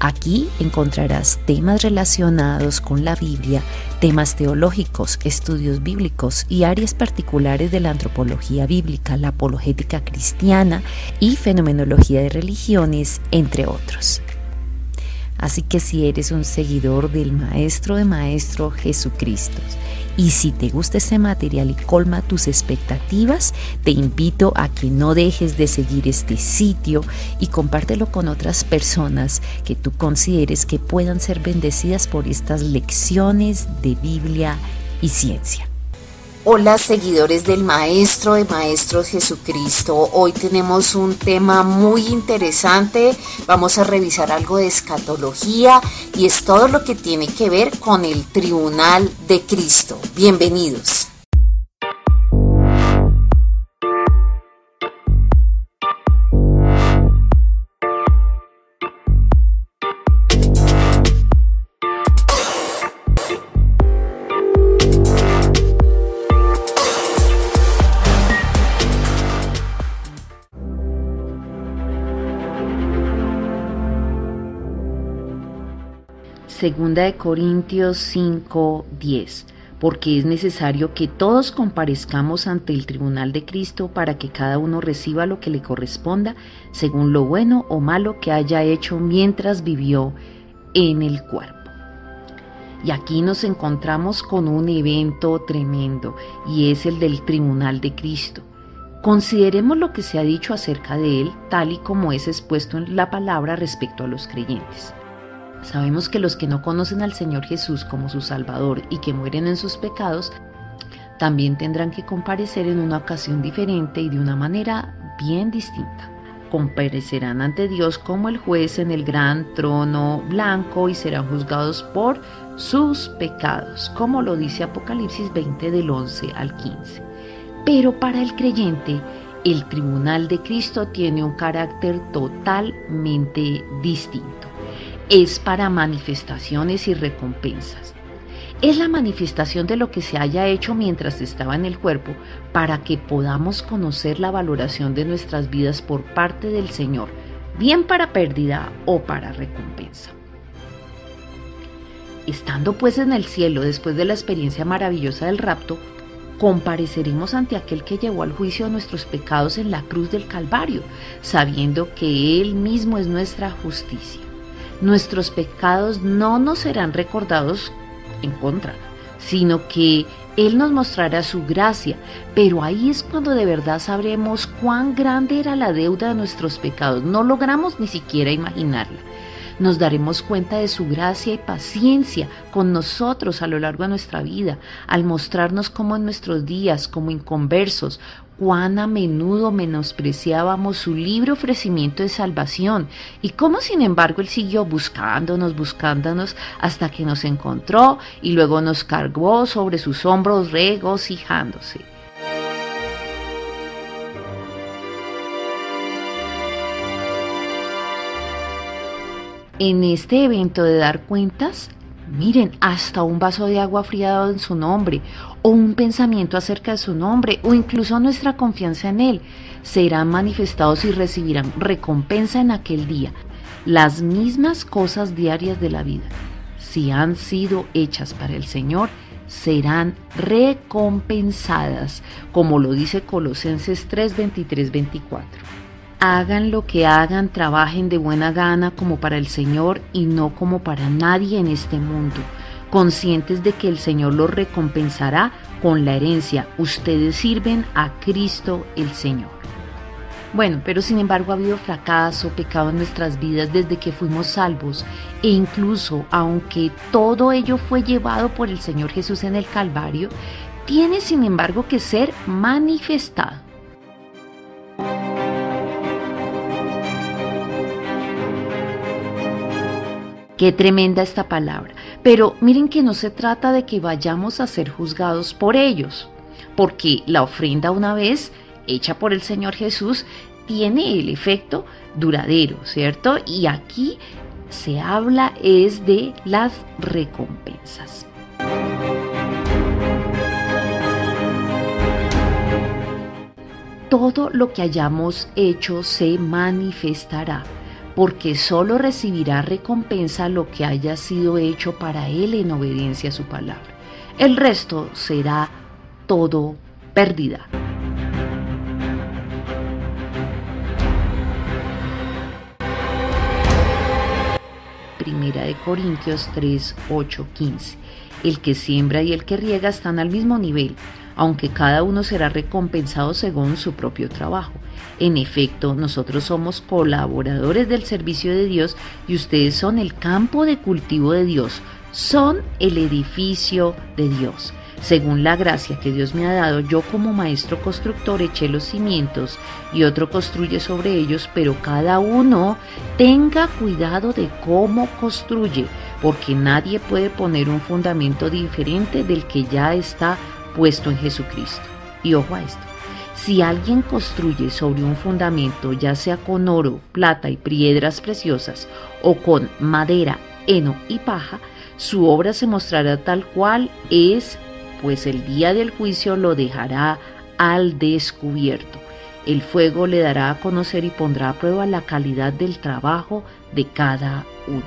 Aquí encontrarás temas relacionados con la Biblia, temas teológicos, estudios bíblicos y áreas particulares de la antropología bíblica, la apologética cristiana y fenomenología de religiones, entre otros. Así que si eres un seguidor del Maestro de Maestro Jesucristo y si te gusta este material y colma tus expectativas, te invito a que no dejes de seguir este sitio y compártelo con otras personas que tú consideres que puedan ser bendecidas por estas lecciones de Biblia y ciencia. Hola seguidores del Maestro de Maestros Jesucristo. Hoy tenemos un tema muy interesante. Vamos a revisar algo de escatología y es todo lo que tiene que ver con el Tribunal de Cristo. Bienvenidos. Segunda de Corintios 5, 10 porque es necesario que todos comparezcamos ante el tribunal de Cristo para que cada uno reciba lo que le corresponda según lo bueno o malo que haya hecho mientras vivió en el cuerpo. Y aquí nos encontramos con un evento tremendo y es el del tribunal de Cristo. Consideremos lo que se ha dicho acerca de él tal y como es expuesto en la palabra respecto a los creyentes. Sabemos que los que no conocen al Señor Jesús como su Salvador y que mueren en sus pecados, también tendrán que comparecer en una ocasión diferente y de una manera bien distinta. Comparecerán ante Dios como el juez en el gran trono blanco y serán juzgados por sus pecados, como lo dice Apocalipsis 20 del 11 al 15. Pero para el creyente, el tribunal de Cristo tiene un carácter totalmente distinto es para manifestaciones y recompensas. Es la manifestación de lo que se haya hecho mientras estaba en el cuerpo para que podamos conocer la valoración de nuestras vidas por parte del Señor, bien para pérdida o para recompensa. Estando pues en el cielo después de la experiencia maravillosa del rapto, compareceremos ante aquel que llevó al juicio nuestros pecados en la cruz del Calvario, sabiendo que Él mismo es nuestra justicia nuestros pecados no nos serán recordados en contra, sino que Él nos mostrará su gracia, pero ahí es cuando de verdad sabremos cuán grande era la deuda de nuestros pecados. No logramos ni siquiera imaginarla. Nos daremos cuenta de su gracia y paciencia con nosotros a lo largo de nuestra vida, al mostrarnos cómo en nuestros días, como inconversos, cuán a menudo menospreciábamos su libre ofrecimiento de salvación y cómo sin embargo Él siguió buscándonos, buscándonos hasta que nos encontró y luego nos cargó sobre sus hombros regocijándose. En este evento de dar cuentas, miren, hasta un vaso de agua fría dado en su nombre, o un pensamiento acerca de su nombre, o incluso nuestra confianza en Él, serán manifestados y recibirán recompensa en aquel día. Las mismas cosas diarias de la vida, si han sido hechas para el Señor, serán recompensadas, como lo dice Colosenses 3, 23, 24. Hagan lo que hagan, trabajen de buena gana como para el Señor y no como para nadie en este mundo, conscientes de que el Señor los recompensará con la herencia. Ustedes sirven a Cristo el Señor. Bueno, pero sin embargo ha habido fracaso, pecado en nuestras vidas desde que fuimos salvos e incluso aunque todo ello fue llevado por el Señor Jesús en el Calvario, tiene sin embargo que ser manifestado. Qué tremenda esta palabra. Pero miren que no se trata de que vayamos a ser juzgados por ellos, porque la ofrenda una vez hecha por el Señor Jesús tiene el efecto duradero, ¿cierto? Y aquí se habla es de las recompensas. Todo lo que hayamos hecho se manifestará, porque solo recibirá recompensa lo que haya sido hecho para él en obediencia a su palabra. El resto será todo pérdida. Primera de Corintios 3, 8, 15. El que siembra y el que riega están al mismo nivel, aunque cada uno será recompensado según su propio trabajo. En efecto, nosotros somos colaboradores del servicio de Dios y ustedes son el campo de cultivo de Dios, son el edificio de Dios. Según la gracia que Dios me ha dado, yo como maestro constructor eché los cimientos y otro construye sobre ellos, pero cada uno tenga cuidado de cómo construye, porque nadie puede poner un fundamento diferente del que ya está puesto en Jesucristo. Y ojo a esto. Si alguien construye sobre un fundamento, ya sea con oro, plata y piedras preciosas, o con madera, heno y paja, su obra se mostrará tal cual es pues el día del juicio lo dejará al descubierto. El fuego le dará a conocer y pondrá a prueba la calidad del trabajo de cada uno.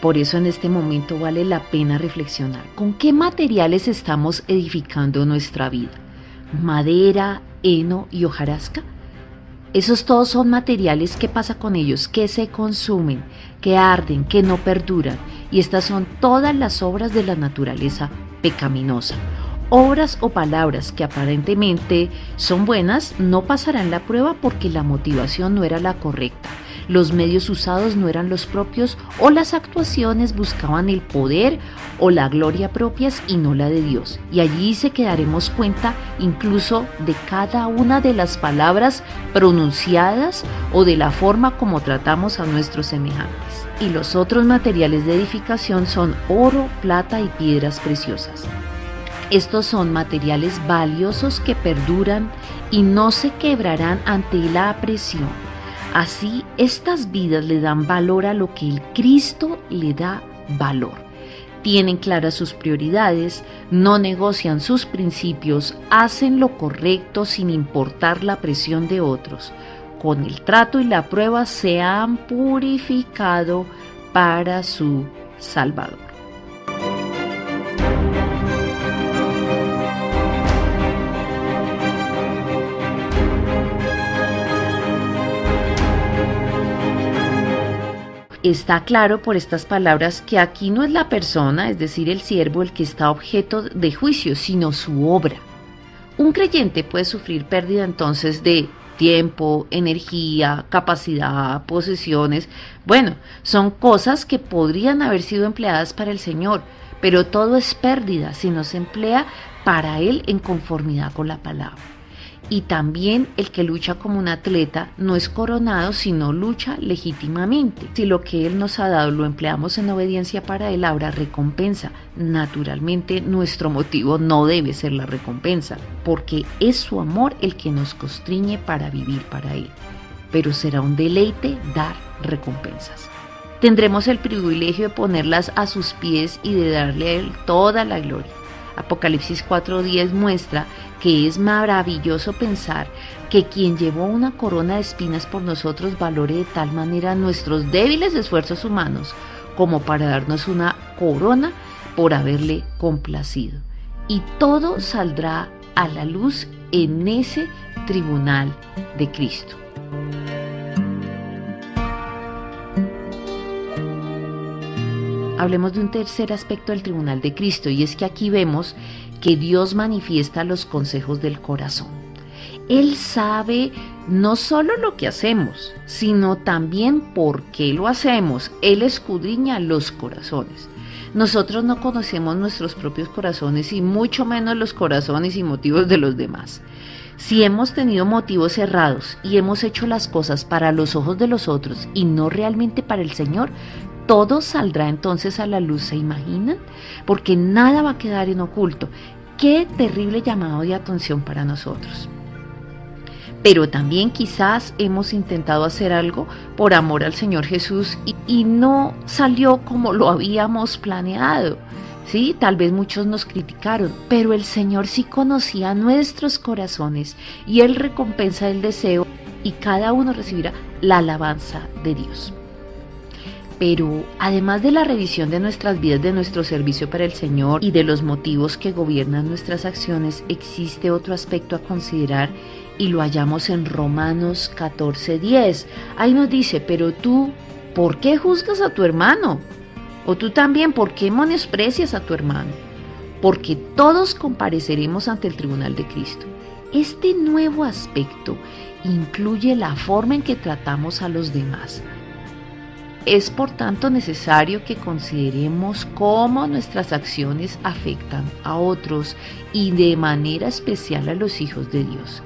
Por eso en este momento vale la pena reflexionar con qué materiales estamos edificando nuestra vida. Madera, heno y hojarasca. Esos todos son materiales que pasa con ellos, que se consumen, que arden, que no perduran. Y estas son todas las obras de la naturaleza pecaminosa. Obras o palabras que aparentemente son buenas no pasarán la prueba porque la motivación no era la correcta, los medios usados no eran los propios o las actuaciones buscaban el poder o la gloria propias y no la de Dios. Y allí se quedaremos cuenta incluso de cada una de las palabras pronunciadas o de la forma como tratamos a nuestros semejantes. Y los otros materiales de edificación son oro, plata y piedras preciosas. Estos son materiales valiosos que perduran y no se quebrarán ante la presión. Así, estas vidas le dan valor a lo que el Cristo le da valor. Tienen claras sus prioridades, no negocian sus principios, hacen lo correcto sin importar la presión de otros. Con el trato y la prueba se han purificado para su Salvador. Está claro por estas palabras que aquí no es la persona, es decir, el siervo, el que está objeto de juicio, sino su obra. Un creyente puede sufrir pérdida entonces de tiempo, energía, capacidad, posesiones. Bueno, son cosas que podrían haber sido empleadas para el Señor, pero todo es pérdida si no se emplea para Él en conformidad con la palabra y también el que lucha como un atleta no es coronado, sino lucha legítimamente. Si lo que Él nos ha dado lo empleamos en obediencia para Él, habrá recompensa. Naturalmente nuestro motivo no debe ser la recompensa, porque es su amor el que nos constriñe para vivir para Él. Pero será un deleite dar recompensas. Tendremos el privilegio de ponerlas a sus pies y de darle a Él toda la gloria. Apocalipsis 4.10 muestra que es maravilloso pensar que quien llevó una corona de espinas por nosotros valore de tal manera nuestros débiles esfuerzos humanos como para darnos una corona por haberle complacido. Y todo saldrá a la luz en ese tribunal de Cristo. Hablemos de un tercer aspecto del tribunal de Cristo y es que aquí vemos que Dios manifiesta los consejos del corazón. Él sabe no solo lo que hacemos, sino también por qué lo hacemos. Él escudriña los corazones. Nosotros no conocemos nuestros propios corazones y mucho menos los corazones y motivos de los demás. Si hemos tenido motivos cerrados y hemos hecho las cosas para los ojos de los otros y no realmente para el Señor, todo saldrá entonces a la luz, ¿se imaginan? Porque nada va a quedar en oculto. Qué terrible llamado de atención para nosotros. Pero también quizás hemos intentado hacer algo por amor al Señor Jesús y, y no salió como lo habíamos planeado. Sí, tal vez muchos nos criticaron, pero el Señor sí conocía nuestros corazones y Él recompensa el deseo y cada uno recibirá la alabanza de Dios. Pero además de la revisión de nuestras vidas, de nuestro servicio para el Señor y de los motivos que gobiernan nuestras acciones, existe otro aspecto a considerar y lo hallamos en Romanos 14:10. Ahí nos dice, pero tú, ¿por qué juzgas a tu hermano? O tú también, ¿por qué menosprecias a tu hermano? Porque todos compareceremos ante el tribunal de Cristo. Este nuevo aspecto incluye la forma en que tratamos a los demás. Es por tanto necesario que consideremos cómo nuestras acciones afectan a otros y de manera especial a los hijos de Dios.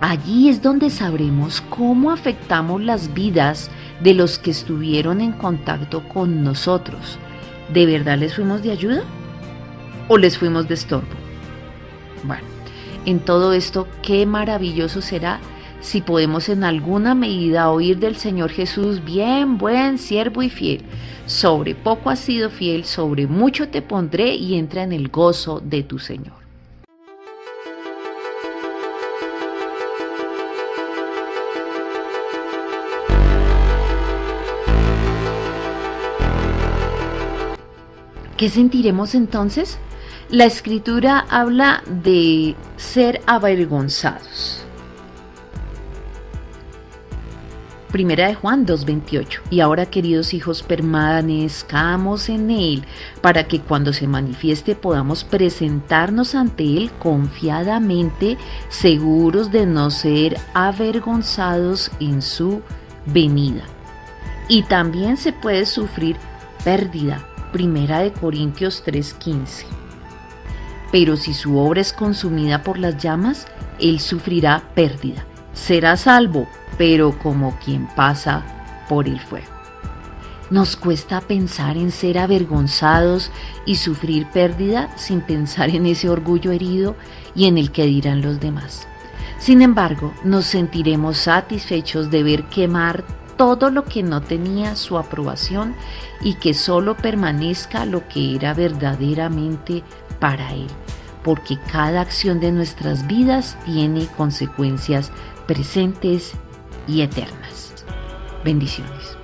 Allí es donde sabremos cómo afectamos las vidas de los que estuvieron en contacto con nosotros. ¿De verdad les fuimos de ayuda? ¿O les fuimos de estorbo? Bueno, en todo esto, qué maravilloso será si podemos en alguna medida oír del Señor Jesús, bien, buen, siervo y fiel. Sobre poco has sido fiel, sobre mucho te pondré y entra en el gozo de tu Señor. ¿Qué sentiremos entonces? La escritura habla de ser avergonzados. Primera de Juan 2.28. Y ahora, queridos hijos, permanezcamos en Él, para que cuando se manifieste podamos presentarnos ante Él confiadamente, seguros de no ser avergonzados en su venida. Y también se puede sufrir pérdida Primera de Corintios 3:15. Pero si su obra es consumida por las llamas, él sufrirá pérdida. Será salvo, pero como quien pasa por el fuego. Nos cuesta pensar en ser avergonzados y sufrir pérdida sin pensar en ese orgullo herido y en el que dirán los demás. Sin embargo, nos sentiremos satisfechos de ver quemar todo lo que no tenía su aprobación y que solo permanezca lo que era verdaderamente para Él, porque cada acción de nuestras vidas tiene consecuencias presentes y eternas. Bendiciones.